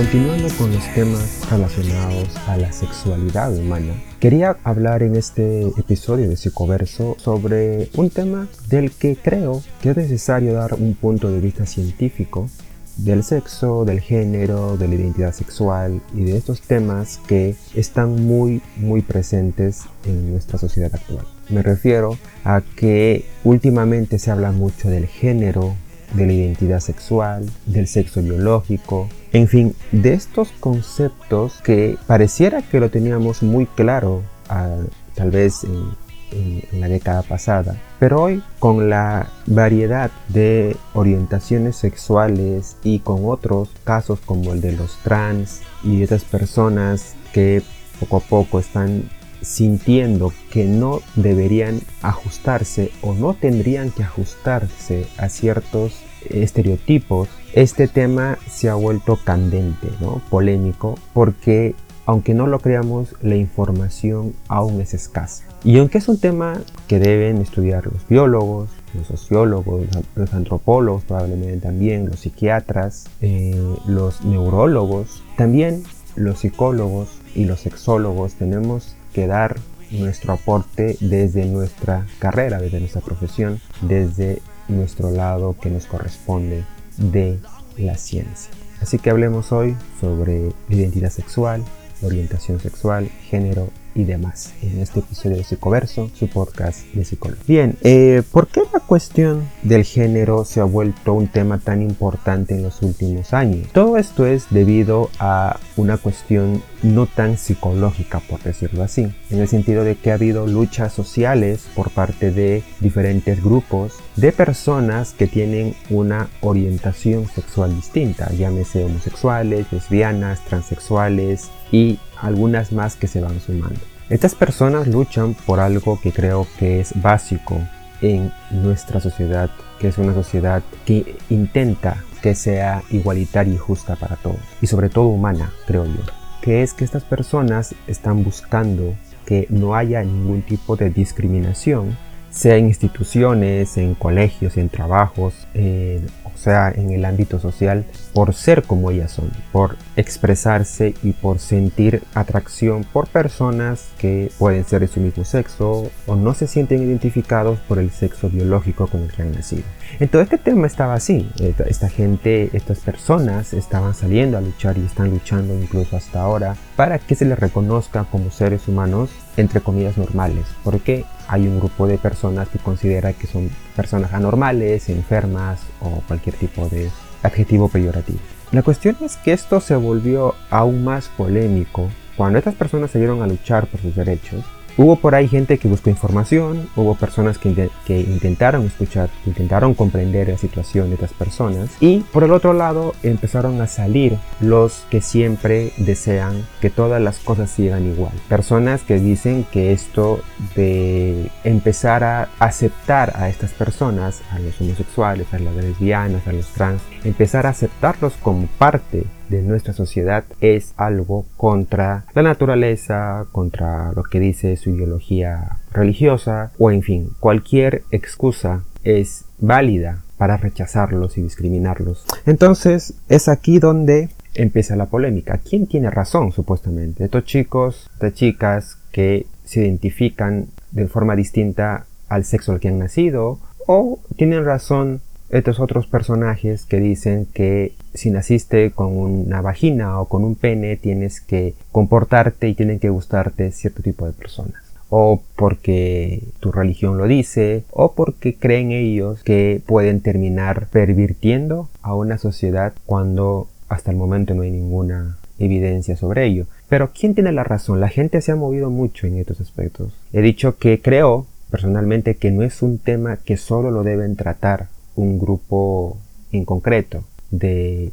Continuando con los temas relacionados a la sexualidad humana, quería hablar en este episodio de Psicoverso sobre un tema del que creo que es necesario dar un punto de vista científico del sexo, del género, de la identidad sexual y de estos temas que están muy muy presentes en nuestra sociedad actual. Me refiero a que últimamente se habla mucho del género, de la identidad sexual, del sexo biológico, en fin, de estos conceptos que pareciera que lo teníamos muy claro tal vez en, la década pasada, pero hoy con la variedad de orientaciones sexuales y con otros casos como el de los trans y esas personas que poco a poco están sintiendo que no deberían ajustarse o no tendrían que ajustarse a ciertos estereotipos, este tema se ha vuelto candente, ¿no? polémico, porque aunque no lo creamos, la información aún es escasa. Y aunque es un tema que deben estudiar los biólogos, los sociólogos, los antropólogos probablemente también, los psiquiatras, eh, los neurólogos, también los psicólogos y los sexólogos tenemos que dar nuestro aporte desde nuestra carrera, desde nuestra profesión, desde nuestro lado que nos corresponde de la ciencia. Así que hablemos hoy sobre identidad sexual, orientación sexual, género y demás en este episodio de Psicoverso, su podcast de psicología. Bien, eh, ¿por qué la cuestión del género se ha vuelto un tema tan importante en los últimos años? Todo esto es debido a una cuestión no tan psicológica, por decirlo así, en el sentido de que ha habido luchas sociales por parte de diferentes grupos de personas que tienen una orientación sexual distinta, llámese homosexuales, lesbianas, transexuales y algunas más que se van sumando. Estas personas luchan por algo que creo que es básico en nuestra sociedad, que es una sociedad que intenta que sea igualitaria y justa para todos, y sobre todo humana, creo yo, que es que estas personas están buscando que no haya ningún tipo de discriminación, sea en instituciones, en colegios, en trabajos, en sea en el ámbito social, por ser como ellas son, por expresarse y por sentir atracción por personas que pueden ser de su mismo sexo o no se sienten identificados por el sexo biológico con el que han nacido. Entonces este tema estaba así, esta gente, estas personas estaban saliendo a luchar y están luchando incluso hasta ahora para que se les reconozca como seres humanos entre comillas normales, porque hay un grupo de personas que considera que son personas anormales, enfermas o cualquier tipo de adjetivo peyorativo. La cuestión es que esto se volvió aún más polémico cuando estas personas salieron a luchar por sus derechos Hubo por ahí gente que buscó información, hubo personas que, que, intentaron escuchar, intentaron comprender la situación de estas personas y por el otro lado empezaron a salir los que siempre desean que todas las cosas sigan igual. Personas que dicen que esto de empezar a aceptar a estas personas, a los homosexuales, a las lesbianas, a los trans, empezar a aceptarlos como parte de nuestra sociedad es algo contra la naturaleza, contra lo que dice su ideología religiosa o en fin, cualquier excusa es válida para rechazarlos y discriminarlos. Entonces es aquí donde empieza la polémica. ¿Quién tiene razón supuestamente? Estos chicos, estas chicas que se identifican de forma distinta al sexo al que han nacido o tienen razón estos otros personajes que dicen que si naciste con una vagina o con un pene tienes que comportarte y tienen que gustarte cierto tipo de personas o porque tu religión lo dice, o porque creen ellos que pueden terminar pervirtiendo a una sociedad cuando hasta el momento no hay ninguna evidencia sobre ello. Pero ¿quién tiene la razón? La gente se ha movido mucho en estos aspectos. He dicho que creo personalmente que no es un tema que solo lo deben tratar un grupo en concreto de,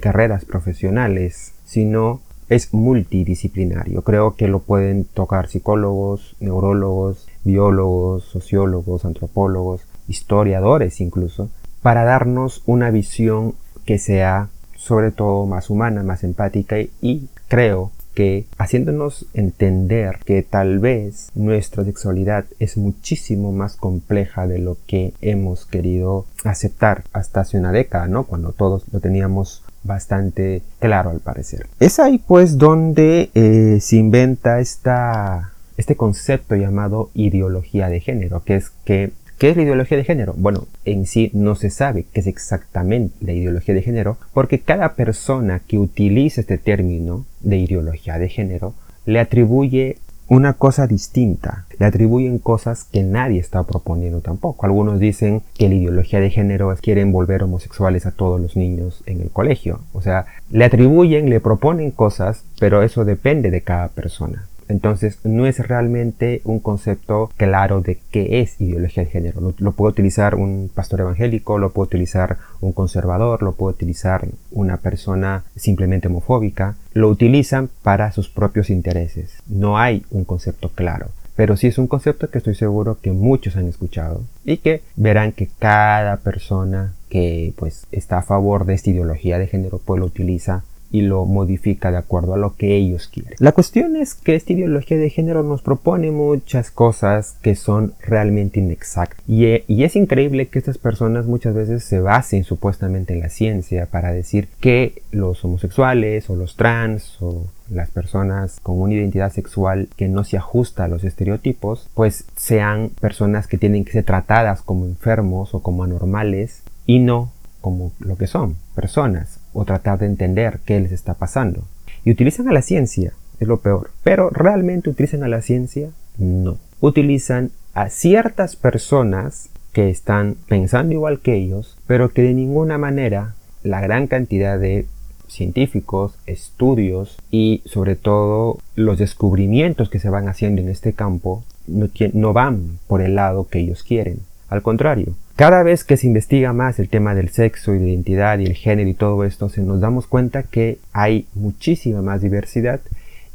carreras profesionales, sino es multidisciplinario. Creo que lo pueden tocar psicólogos, neurólogos, biólogos, sociólogos, antropólogos, historiadores incluso, para darnos una visión que sea sobre todo más humana, más empática y creo que haciéndonos entender que tal vez nuestra sexualidad es muchísimo más compleja de lo que hemos querido aceptar hasta hace una década, ¿no? Cuando todos lo teníamos bastante claro al parecer. Es ahí pues donde eh, se inventa este concepto llamado ideología de género, que es que ¿Qué es la ideología de género? Bueno, en sí no se sabe qué es exactamente la ideología de género, porque cada persona que utiliza este término de ideología de género le atribuye una cosa distinta. Le atribuyen cosas que nadie está proponiendo tampoco. Algunos dicen que la ideología de género es quieren volver homosexuales a todos los niños en el colegio. O sea, le atribuyen, le proponen cosas, pero eso depende de cada persona. Entonces no es realmente un concepto claro de qué es ideología de género. Lo, puede utilizar un pastor evangélico, lo puede utilizar un conservador, lo puede utilizar una persona simplemente homofóbica. Lo utilizan para sus propios intereses. No hay un concepto claro. Pero sí es un concepto que estoy seguro que muchos han escuchado y que verán que cada persona que pues está a favor de esta ideología de género pues lo utiliza y lo modifica de acuerdo a lo que ellos quieren. La cuestión es que esta ideología de género nos propone muchas cosas que son realmente inexactas. Y, y, es increíble que estas personas muchas veces se basen supuestamente en la ciencia para decir que los homosexuales o los trans o las personas con una identidad sexual que no se ajusta a los estereotipos, pues sean personas que tienen que ser tratadas como enfermos o como anormales y no como lo que son, personas, o tratar de entender qué les está pasando. Y utilizan a la ciencia, es lo peor. Pero realmente utilizan a la ciencia, no. Utilizan a ciertas personas que están pensando igual que ellos, pero que de ninguna manera la gran cantidad de científicos, estudios y sobre todo los descubrimientos que se van haciendo en este campo no, van por el lado que ellos quieren. Al contrario, cada vez que se investiga más el tema del sexo y de identidad y el género y todo esto, se nos damos cuenta que hay muchísima más diversidad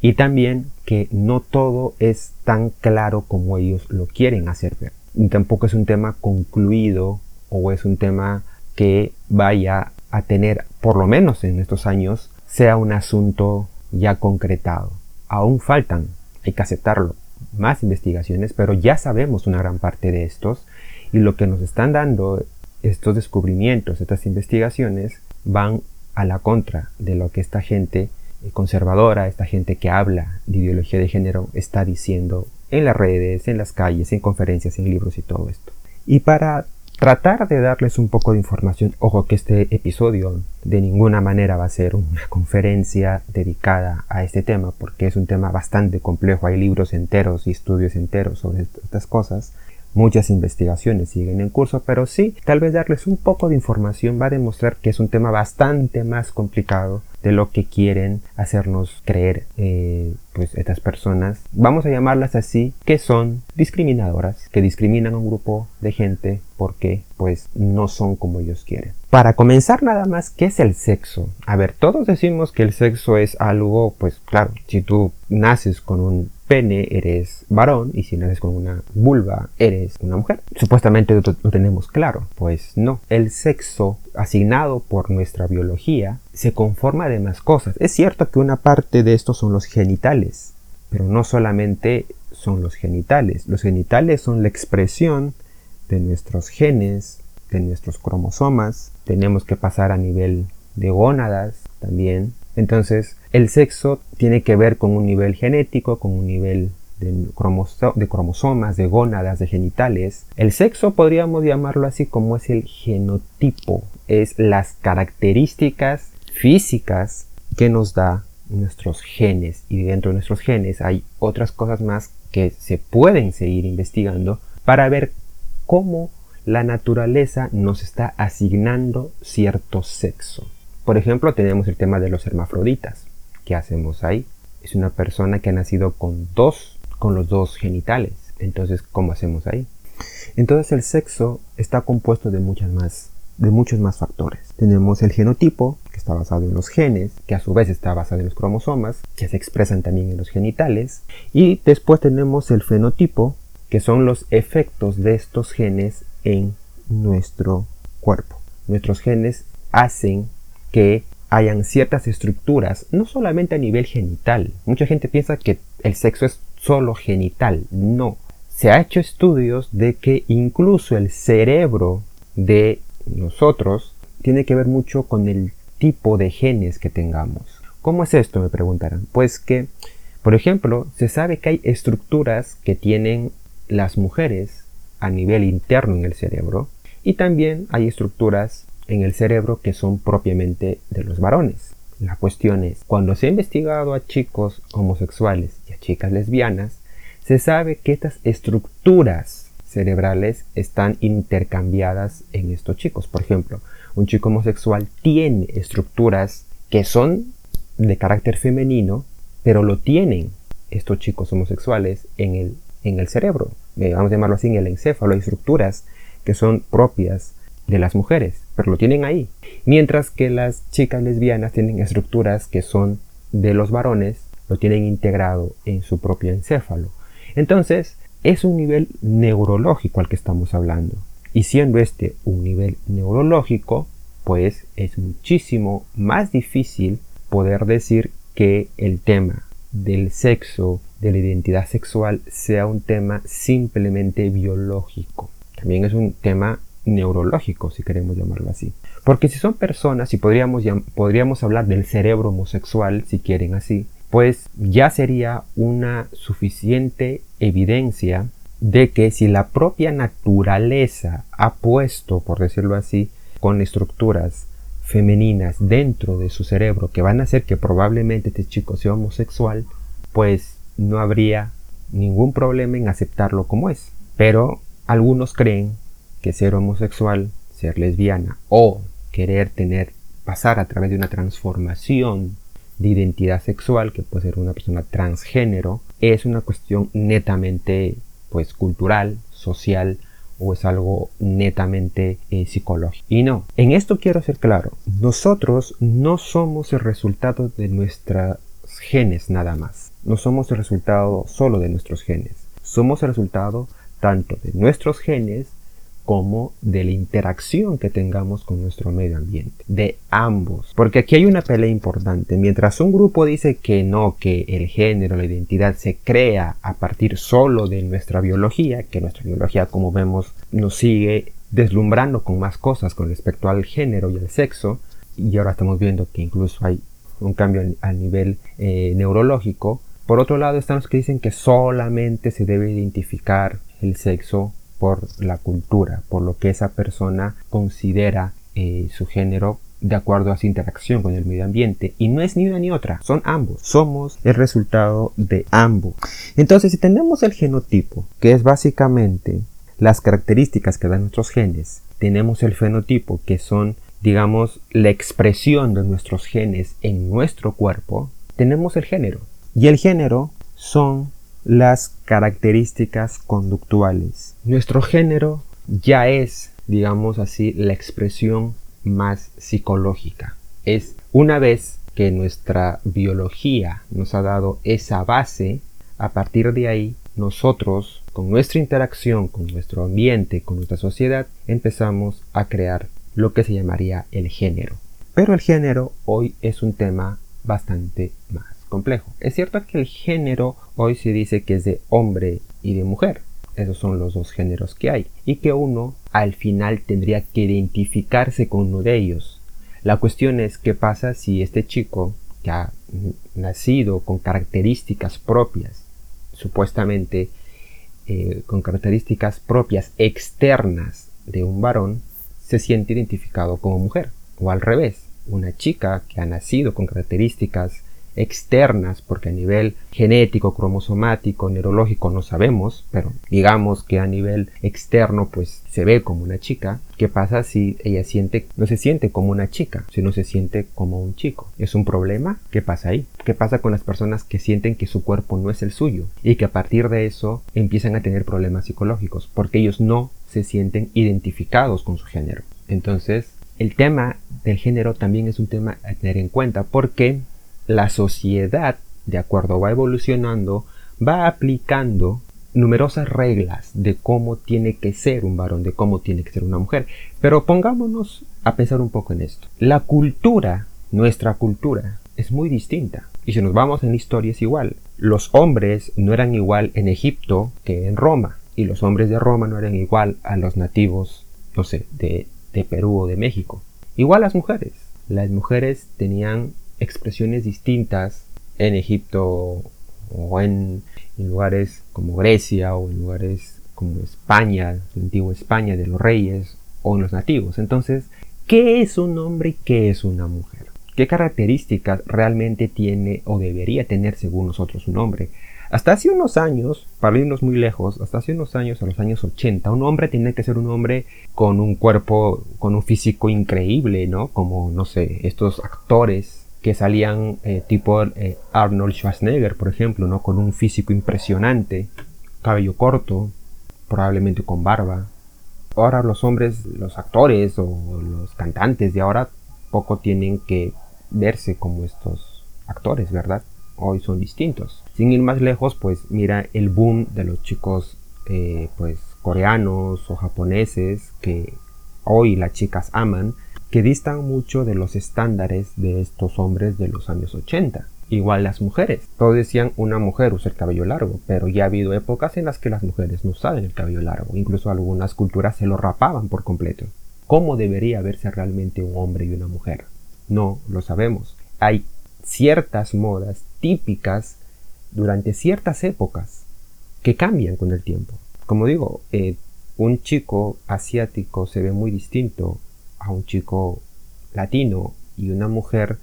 y también que no todo es tan claro como ellos lo quieren hacer ver. Tampoco es un tema concluido o es un tema que vaya a tener, por lo menos en estos años, sea un asunto ya concretado. Aún faltan, hay que aceptarlo, más investigaciones, pero ya sabemos una gran parte de estos y lo que nos están dando estos descubrimientos, estas investigaciones, van a la contra de lo que esta gente conservadora, esta gente que habla de ideología de género, está diciendo en las redes, en las calles, en conferencias, en libros y todo esto. Y para tratar de darles un poco de información, ojo que este episodio de ninguna manera va a ser una conferencia dedicada a este tema, porque es un tema bastante complejo, hay libros enteros y estudios enteros sobre estas cosas, Muchas investigaciones siguen en curso, pero sí, tal vez darles un poco de información va a demostrar que es un tema bastante más complicado de lo que quieren hacernos creer eh, pues estas personas, vamos a llamarlas así, que son discriminadoras, que discriminan a un grupo de gente porque pues no son como ellos quieren. Para comenzar nada más, ¿qué es el sexo? A ver, todos decimos que el sexo es algo, pues claro, si tú naces con un pene eres varón y si naces con una vulva eres una mujer. Supuestamente lo, tenemos claro. Pues no. El sexo asignado por nuestra biología se conforma de más cosas. Es cierto que una parte de estos son los genitales, pero no solamente son los genitales. Los genitales son la expresión de nuestros genes, de nuestros cromosomas. Tenemos que pasar a nivel de gónadas también. Entonces, el sexo tiene que ver con un nivel genético, con un nivel de, de, cromosomas, de gónadas, de genitales. El sexo podríamos llamarlo así como es el genotipo, es las características físicas que nos da nuestros genes y dentro de nuestros genes hay otras cosas más que se pueden seguir investigando para ver cómo la naturaleza nos está asignando cierto sexo. Por ejemplo, tenemos el tema de los hermafroditas. ¿Qué hacemos ahí? Es una persona que ha nacido con dos, con los dos genitales. Entonces, ¿cómo hacemos ahí? Entonces el sexo está compuesto de muchas más, de muchos más factores. Tenemos el genotipo, que está basado en los genes, que a su vez está basado en los cromosomas, que se expresan también en los genitales. Y después tenemos el fenotipo, que son los efectos de estos genes en nuestro cuerpo. Nuestros genes hacen que hayan ciertas estructuras, no solamente a nivel genital. Mucha gente piensa que el sexo es solo genital. No. Se ha hecho estudios de que incluso el cerebro de nosotros tiene que ver mucho con el tipo de genes que tengamos. ¿Cómo es esto? Me preguntarán. Pues que, por ejemplo, se sabe que hay estructuras que tienen las mujeres a nivel interno en el cerebro y también hay estructuras en el cerebro que son propiamente de los varones. La cuestión es, cuando se ha investigado a chicos homosexuales y a chicas lesbianas, se sabe que estas estructuras cerebrales están intercambiadas en estos chicos. Por ejemplo, un chico homosexual tiene estructuras que son de carácter femenino, pero lo tienen estos chicos homosexuales en el, en el cerebro. Eh, vamos a llamarlo así, en el encéfalo. Hay estructuras que son propias de las mujeres, pero lo tienen ahí. Mientras que las chicas lesbianas tienen estructuras que son de los varones, lo tienen integrado en su propio encéfalo. Entonces, es un nivel neurológico al que estamos hablando. Y siendo este un nivel neurológico, pues es muchísimo más difícil poder decir que el tema del sexo, de la identidad sexual, sea un tema simplemente biológico. También es un tema neurológico, si queremos llamarlo así. Porque si son personas, y podríamos, podríamos hablar del cerebro homosexual, si quieren así, pues ya sería una suficiente evidencia de que si la propia naturaleza ha puesto, por decirlo así, con estructuras femeninas dentro de su cerebro que van a hacer que probablemente este chico sea homosexual, pues no habría ningún problema en aceptarlo como es. Pero algunos creen que ser homosexual, ser lesbiana o querer tener, pasar a través de una transformación de identidad sexual, que puede ser una persona transgénero, es una cuestión netamente pues cultural, social o es algo netamente eh, psicológico. Y no, en esto quiero ser claro, nosotros no somos el resultado de nuestros genes nada más, no somos el resultado solo de nuestros genes, somos el resultado tanto de nuestros genes como de la interacción que tengamos con nuestro medio ambiente, de ambos. Porque aquí hay una pelea importante. Mientras un grupo dice que no, que el género, la identidad se crea a partir solo de nuestra biología, que nuestra biología, como vemos, nos sigue deslumbrando con más cosas con respecto al género y al sexo, y ahora estamos viendo que incluso hay un cambio a nivel eh, neurológico. Por otro lado están los que dicen que solamente se debe identificar el sexo por la cultura, por lo que esa persona considera eh, su género de acuerdo a su interacción con el medio ambiente. Y no es ni una ni otra, son ambos. Somos el resultado de ambos. Entonces, si tenemos el genotipo, que es básicamente las características que dan nuestros genes, tenemos el fenotipo, que son, digamos, la expresión de nuestros genes en nuestro cuerpo, tenemos el género. Y el género son las características conductuales. Nuestro género ya es, digamos así, la expresión más psicológica. Es una vez que nuestra biología nos ha dado esa base, a partir de ahí nosotros, con nuestra interacción con nuestro ambiente, con nuestra sociedad, empezamos a crear lo que se llamaría el género. Pero el género hoy es un tema bastante más complejo. Es cierto que el género hoy se dice que es de hombre y de mujer. Esos son los dos géneros que hay. Y que uno al final tendría que identificarse con uno de ellos. La cuestión es qué pasa si este chico que ha nacido con características propias, supuestamente eh, con características propias externas de un varón, se siente identificado como mujer. O al revés, una chica que ha nacido con características externas, porque a nivel genético, cromosomático, neurológico no sabemos, pero digamos que a nivel externo pues se ve como una chica, ¿qué pasa si ella siente, no se siente como una chica, si no se siente como un chico? ¿Es un problema? ¿Qué pasa ahí? ¿Qué pasa con las personas que sienten que su cuerpo no es el suyo y que a partir de eso empiezan a tener problemas psicológicos porque ellos no se sienten identificados con su género? Entonces, el tema del género también es un tema a tener en cuenta porque la sociedad, de acuerdo va evolucionando, va aplicando numerosas reglas de cómo tiene que ser un varón, de cómo tiene que ser una mujer. Pero pongámonos a pensar un poco en esto. La cultura, nuestra cultura, es muy distinta. Y si nos vamos en historia es igual. Los hombres no eran igual en Egipto que en Roma. Y los hombres de Roma no eran igual a los nativos, no sé, de, de Perú o de México. Igual las mujeres. las mujeres tenían expresiones distintas en Egipto o en, lugares como Grecia o en lugares como España, la antigua España de los reyes o en los nativos. Entonces, ¿qué es un hombre y qué es una mujer? ¿Qué características realmente tiene o debería tener según nosotros un hombre? Hasta hace unos años, para irnos muy lejos, hasta hace unos años, a los años 80, un hombre tenía que ser un hombre con un cuerpo, con un físico increíble, ¿no? Como, no sé, estos actores que salían eh, tipo eh, Arnold Schwarzenegger, por ejemplo, ¿no? Con un físico impresionante, cabello corto, probablemente con barba. Ahora los hombres, los actores o los cantantes de ahora poco tienen que verse como estos actores, ¿verdad? Hoy son distintos. Sin ir más lejos, pues mira el boom de los chicos eh, pues coreanos o japoneses que hoy las chicas aman, que distan mucho de los estándares de estos hombres de los años 80. Igual las mujeres. Todos decían una mujer usa el cabello largo, pero ya ha habido épocas en las que las mujeres no usaban el cabello largo. Incluso algunas culturas se lo rapaban por completo. ¿Cómo debería verse realmente un hombre y una mujer? No lo sabemos. Hay ciertas modas típicas durante ciertas épocas que cambian con el tiempo. Como digo, eh, un chico asiático se ve muy distinto a un chico latino y una mujer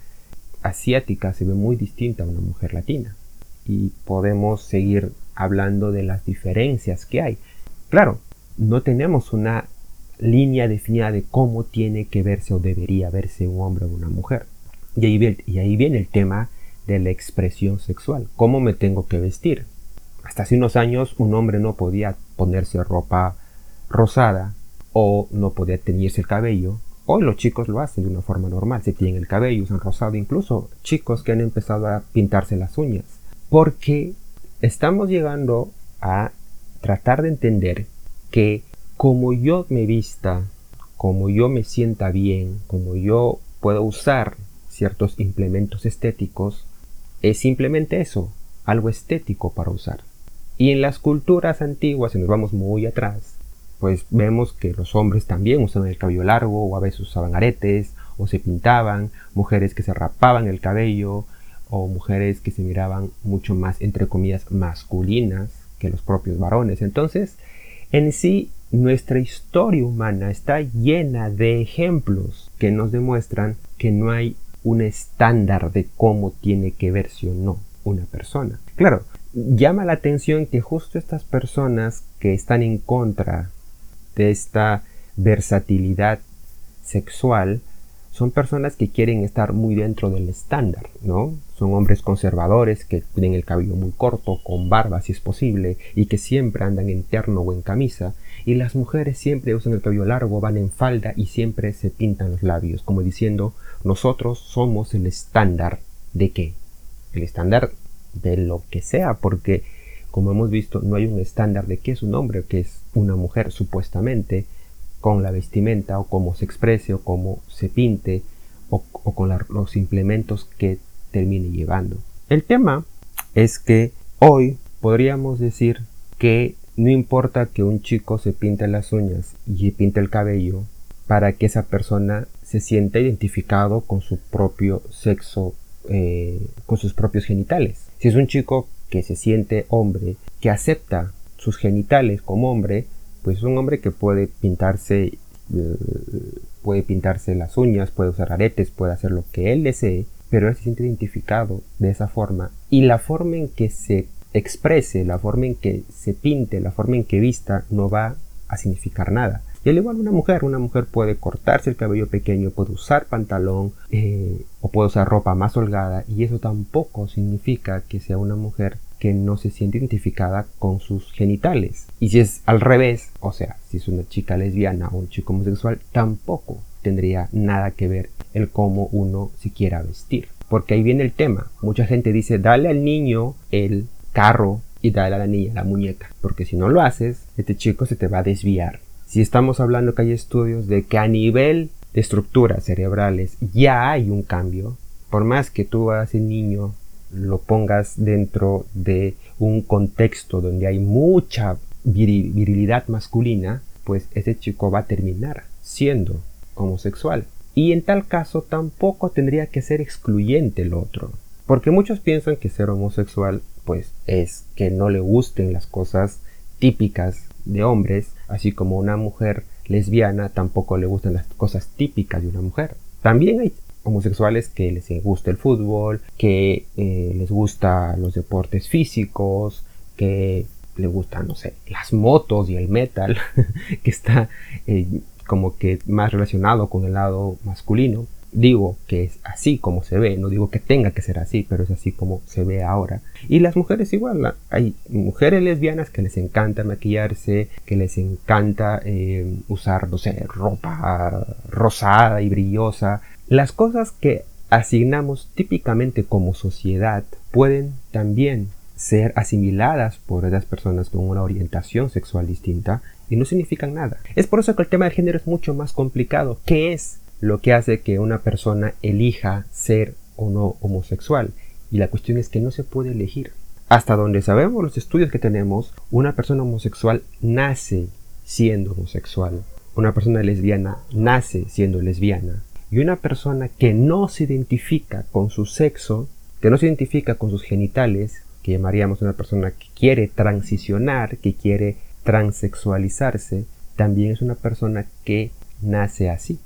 asiática se ve muy distinta a una mujer latina. Y podemos seguir hablando de las diferencias que hay. Claro, no tenemos una línea definida de cómo tiene que verse o debería verse un hombre o una mujer. Y ahí, y ahí viene el tema de la expresión sexual. ¿Cómo me tengo que vestir? Hasta hace unos años un hombre no podía ponerse ropa rosada o no podía teñirse el cabello. Hoy los chicos lo hacen de una forma normal, se tienen el cabello, usan rosado, incluso chicos que han empezado a pintarse las uñas. Porque estamos llegando a tratar de entender que como yo me vista, como yo me sienta bien, como yo puedo usar ciertos implementos estéticos, es simplemente eso, algo estético para usar. Y en las culturas antiguas, si nos vamos muy atrás, pues vemos que los hombres también usaban el cabello largo o a veces usaban aretes o se pintaban, mujeres que se rapaban el cabello o mujeres que se miraban mucho más entre comillas masculinas que los propios varones. Entonces, en sí, nuestra historia humana está llena de ejemplos que nos demuestran que no hay un estándar de cómo tiene que verse o no una persona. Claro, llama la atención que justo estas personas que están en contra de esta versatilidad sexual son personas que quieren estar muy dentro del estándar, ¿no? Son hombres conservadores que tienen el cabello muy corto, con barba si es posible, y que siempre andan en terno o en camisa, y las mujeres siempre usan el cabello largo, van en falda y siempre se pintan los labios, como diciendo, nosotros somos el estándar de qué? El estándar de lo que sea, porque como hemos visto, no hay un estándar de qué es un hombre o qué es una mujer, supuestamente, con la vestimenta o cómo se exprese o cómo se pinte o, con los implementos que termine llevando. El tema es que hoy podríamos decir que no importa que un chico se pinte las uñas y pinte el cabello para que esa persona se sienta identificado con su propio sexo, eh, con sus propios genitales. Si es un chico que se siente hombre, que acepta sus genitales como hombre, pues es un hombre que puede pintarse eh, puede pintarse las uñas, puede usar aretes, puede hacer lo que él desee, pero él se siente identificado de esa forma y la forma en que se exprese, la forma en que se pinte, la forma en que vista no va a significar nada. Y al igual una mujer, una mujer puede cortarse el cabello pequeño, puede usar pantalón eh, o puede usar ropa más holgada y eso tampoco significa que sea una mujer que no se siente identificada con sus genitales. Y si es al revés, o sea, si es una chica lesbiana o un chico homosexual, tampoco tendría nada que ver el cómo uno se quiera vestir. Porque ahí viene el tema. Mucha gente dice, dale al niño el carro y dale a la niña la muñeca. Porque si no lo haces, este chico se te va a desviar. Si estamos hablando que hay estudios de que a nivel de estructuras cerebrales ya hay un cambio, por más que tú a ese niño lo pongas dentro de un contexto donde hay mucha virilidad masculina, pues ese chico va a terminar siendo homosexual. y en tal caso tampoco tendría que ser excluyente el otro. Porque muchos piensan que ser homosexual pues es que no le gusten las cosas típicas de hombres, así como una mujer lesbiana tampoco le gustan las cosas típicas de una mujer. También hay homosexuales que les gusta el fútbol, que eh, les gusta los deportes físicos, que les gustan, no sé, las motos y el metal, que está eh, como que más relacionado con el lado masculino. Digo que es así como se ve, no digo que tenga que ser así, pero es así como se ve ahora. Y las mujeres igual, hay mujeres lesbianas que les encanta maquillarse, que les encanta eh, usar, no sé, ropa rosada y brillosa. Las cosas que asignamos típicamente como sociedad pueden también ser asimiladas por esas personas con una orientación sexual distinta y no significan nada. Es por eso que el tema del género es mucho más complicado. ¿Qué es lo que hace que una persona elija ser o no homosexual. Y la cuestión es que no se puede elegir. Hasta donde sabemos los estudios que tenemos, una persona homosexual nace siendo homosexual. Una persona lesbiana nace siendo lesbiana. Y una persona que no se identifica con su sexo, que no se identifica con sus genitales, que llamaríamos una persona que quiere transicionar, que quiere transexualizarse, también es una persona que nace así.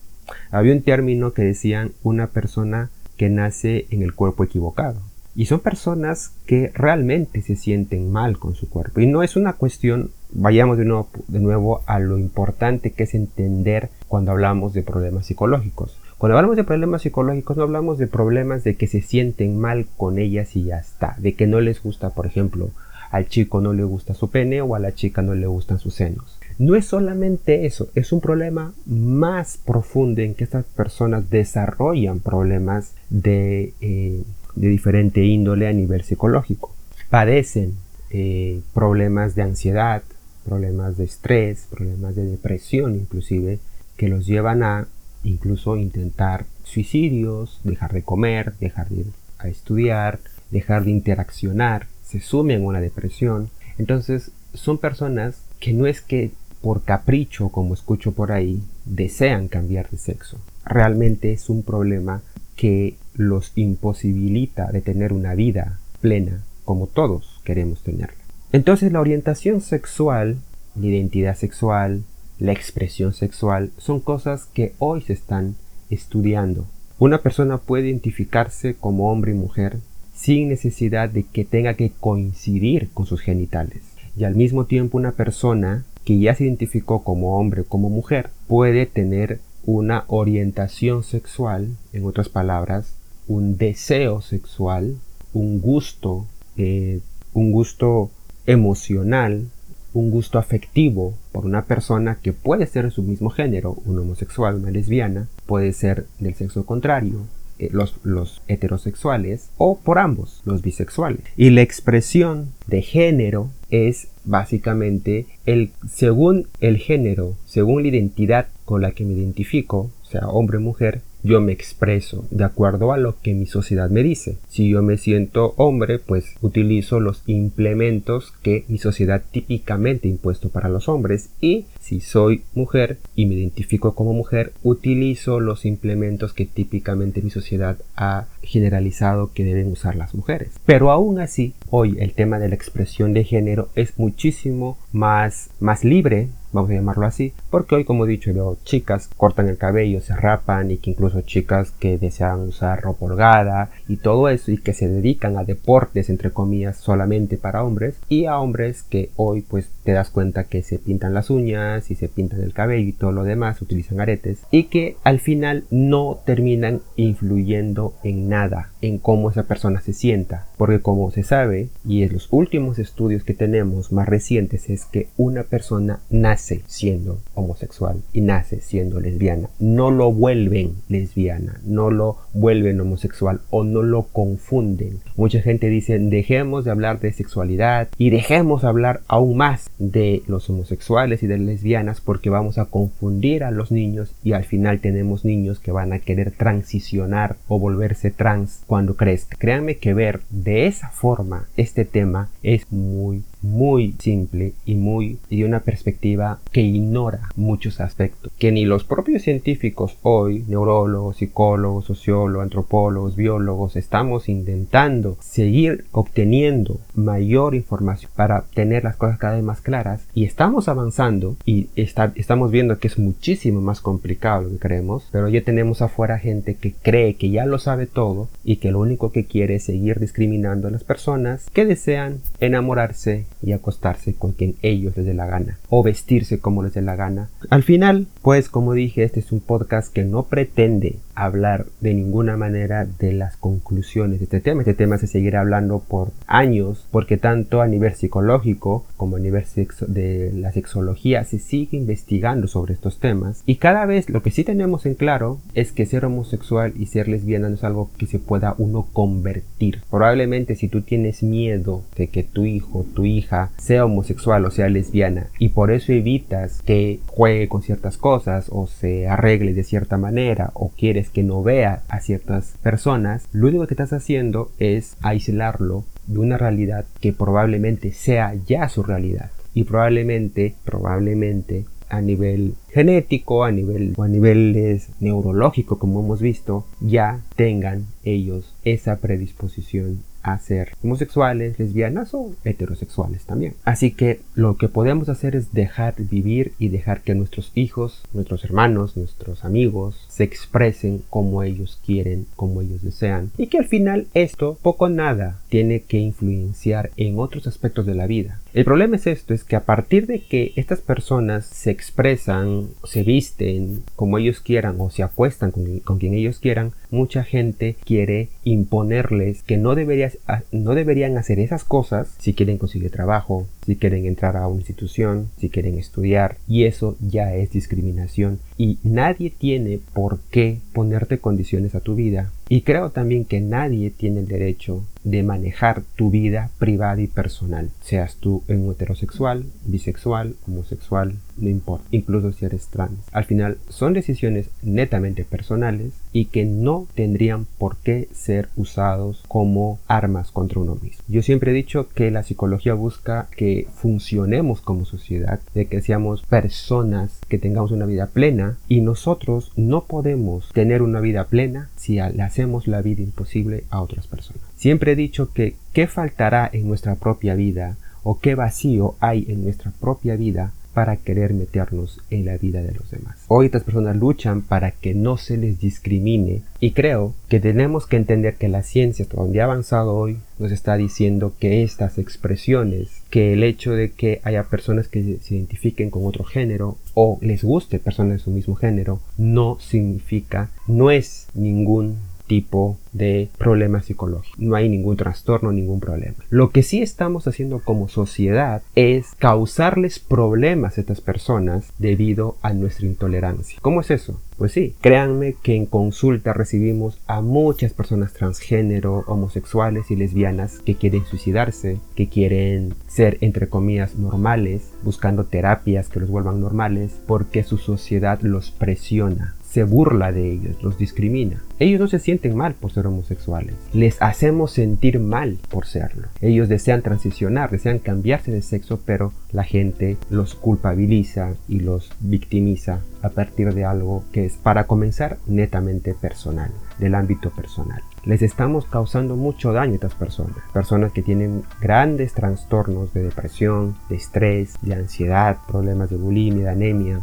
Había un término que decían una persona que nace en el cuerpo equivocado. Y son personas que realmente se sienten mal con su cuerpo. Y no es una cuestión, vayamos de nuevo, de nuevo a lo importante que es entender cuando hablamos de problemas psicológicos. Cuando hablamos de problemas psicológicos no hablamos de problemas de que se sienten mal con ellas y ya está. De que no les gusta, por ejemplo, al chico no le gusta su pene o a la chica no le gustan sus senos. No es solamente eso, es un problema más profundo en que estas personas desarrollan problemas de, eh, diferente índole a nivel psicológico. Padecen eh, problemas de ansiedad, problemas de estrés, problemas de depresión inclusive, que los llevan a incluso intentar suicidios, dejar de comer, dejar de ir a estudiar, dejar de interaccionar, se sumen a una depresión. Entonces son personas que no es que por capricho, como escucho por ahí, desean cambiar de sexo. Realmente es un problema que los imposibilita de tener una vida plena como todos queremos tenerla. Entonces la orientación sexual, la identidad sexual, la expresión sexual son cosas que hoy se están estudiando. Una persona puede identificarse como hombre y mujer sin necesidad de que tenga que coincidir con sus genitales. Y al mismo tiempo una persona que ya se identificó como hombre o como mujer puede tener una orientación sexual, en otras palabras, un deseo sexual, un gusto, eh, un gusto emocional, un gusto afectivo por una persona que puede ser de su mismo género, un homosexual, una lesbiana, puede ser del sexo contrario, eh, los, los, heterosexuales o por ambos, los bisexuales. Y la expresión de género es básicamente el según el género, según la identidad con la que me identifico, sea hombre o mujer, yo me expreso de acuerdo a lo que mi sociedad me dice. Si yo me siento hombre, pues utilizo los implementos que mi sociedad típicamente impuesto para los hombres y si soy mujer y me identifico como mujer, utilizo los implementos que típicamente mi sociedad ha generalizado que deben usar las mujeres. Pero aún así, hoy el tema de la expresión de género es muchísimo más, más libre vamos a llamarlo así, porque hoy como he dicho veo chicas cortan el cabello, se rapan y que incluso chicas que desean usar ropa holgada y todo eso y que se dedican a deportes entre comillas solamente para hombres y a hombres que hoy pues te das cuenta que se pintan las uñas y se pintan el cabello y todo lo demás, utilizan aretes y que al final no terminan influyendo en nada en cómo esa persona se sienta, porque como se sabe y en los últimos estudios que tenemos más recientes es que una persona nace siendo homosexual y nace siendo lesbiana. No lo vuelven lesbiana, no lo vuelven homosexual o no lo confunden. Mucha gente dice dejemos de hablar de sexualidad y dejemos hablar aún más de los homosexuales y de lesbianas porque vamos a confundir a los niños y al final tenemos niños que van a querer transicionar o volverse trans cuando crezca. Créanme que ver de esa forma este tema es muy muy simple y muy de una perspectiva que ignora muchos aspectos que ni los propios científicos hoy, neurólogos, psicólogos, sociólogos, antropólogos, biólogos, estamos intentando seguir obteniendo mayor información para tener las cosas cada vez más claras y estamos avanzando y estamos viendo que es muchísimo más complicado lo que creemos, pero ya tenemos afuera gente que cree que ya lo sabe todo y que lo único que quiere es seguir discriminando a las personas que desean enamorarse y acostarse con quien ellos les dé la gana o vestirse como les dé la gana. Al final, pues como dije, este es un podcast que no pretende hablar de ninguna manera de las conclusiones de este tema. Este tema se seguirá hablando por años porque tanto a nivel psicológico como a nivel de la sexología se sigue investigando sobre estos temas y cada vez lo que sí tenemos en claro es que ser homosexual y ser lesbiana no es algo que se pueda uno convertir. Probablemente si tú tienes miedo de que tu hijo, tu hija sea homosexual o sea lesbiana y por eso evitas que juegue con ciertas cosas o se arregle de cierta manera o quieres que no vea a ciertas personas, lo único que estás haciendo es aislarlo de una realidad que probablemente sea ya su realidad. Y probablemente, probablemente a nivel genético, a nivel o a niveles neurológico, como hemos visto, ya tengan ellos esa predisposición a ser homosexuales, lesbianas o heterosexuales también. Así que lo que podemos hacer es dejar vivir y dejar que nuestros hijos, nuestros hermanos, nuestros amigos se expresen como ellos quieren, como ellos desean. Y que al final esto poco nada tiene que influenciar en otros aspectos de la vida. El problema es esto, es que a partir de que estas personas se expresan, se visten como ellos quieran o se acuestan con, con quien ellos quieran, mucha gente quiere imponerles que no, debería, no deberían hacer esas cosas si quieren conseguir trabajo, si quieren entrar a una institución, si quieren estudiar, y eso ya es discriminación y nadie tiene por qué ponerte condiciones a tu vida. Y creo también que nadie tiene el derecho de manejar tu vida privada y personal, seas tú en heterosexual, bisexual, homosexual, no importa, incluso si eres trans. Al final son decisiones netamente personales y que no tendrían por qué ser usados como armas contra uno mismo. Yo siempre he dicho que la psicología busca que funcionemos como sociedad, de que seamos personas que tengamos una vida plena y nosotros no podemos tener una vida plena si le hacemos la vida imposible a otras personas. Siempre he dicho que qué faltará en nuestra propia vida o qué vacío hay en nuestra propia vida para querer meternos en la vida de los demás. Hoy estas personas luchan para que no se les discrimine y creo que tenemos que entender que la ciencia, donde ha avanzado hoy, nos está diciendo que estas expresiones, que el hecho de que haya personas que se identifiquen con otro género o les guste personas de su mismo género, no significa, no es ningún tipo de problema psicológico. No hay ningún trastorno, ningún problema. Lo que sí estamos haciendo como sociedad es causarles problemas a estas personas debido a nuestra intolerancia. ¿Cómo es eso? Pues sí, créanme que en consulta recibimos a muchas personas transgénero, homosexuales y lesbianas que quieren suicidarse, que quieren ser entre comillas normales, buscando terapias que los vuelvan normales porque su sociedad los presiona se burla de ellos, los discrimina. Ellos no se sienten mal por ser homosexuales, les hacemos sentir mal por serlo. Ellos desean transicionar, desean cambiarse de sexo, pero la gente los culpabiliza y los victimiza a partir de algo que es, para comenzar, netamente personal, del ámbito personal les estamos causando mucho daño a estas personas. Personas que tienen grandes trastornos de depresión, de estrés, de ansiedad, problemas de bulimia, de anemia,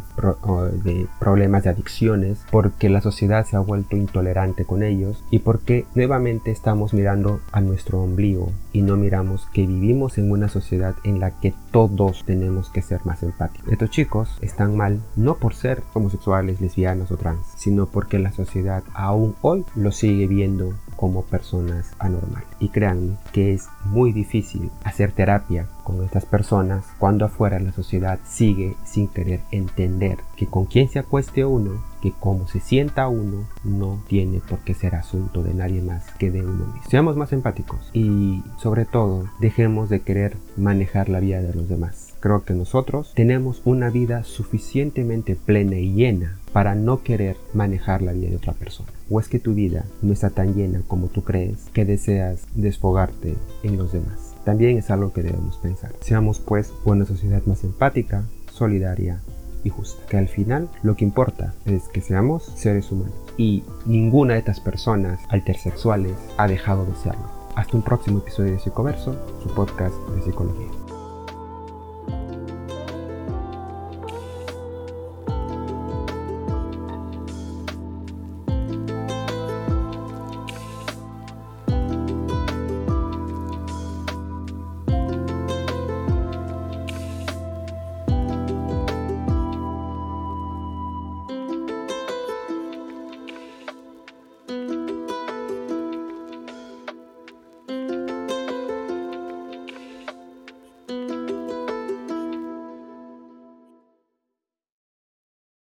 de problemas de adicciones, porque la sociedad se ha vuelto intolerante con ellos y porque nuevamente estamos mirando a nuestro ombligo y no miramos que vivimos en una sociedad en la que todos tenemos que ser más empáticos. Estos chicos están mal no por ser homosexuales, lesbianas o trans, sino porque la sociedad aún hoy lo sigue viendo como personas anormales. Y créanme que es muy difícil hacer terapia con estas personas cuando afuera la sociedad sigue sin querer entender que con quien se acueste uno, que como se sienta uno, no tiene por qué ser asunto de nadie más que de uno mismo. Seamos más empáticos y sobre todo dejemos de querer manejar la vida de los demás. Creo que nosotros tenemos una vida suficientemente plena y llena para no querer manejar la vida de otra persona. O es que tu vida no está tan llena como tú crees que deseas desfogarte en los demás. También es algo que debemos pensar. Seamos pues una sociedad más empática, solidaria y justa. Que al final lo que importa es que seamos seres humanos. Y ninguna de estas personas intersexuales ha dejado de serlo. Hasta un próximo episodio de Psicoverso, su podcast de psicología.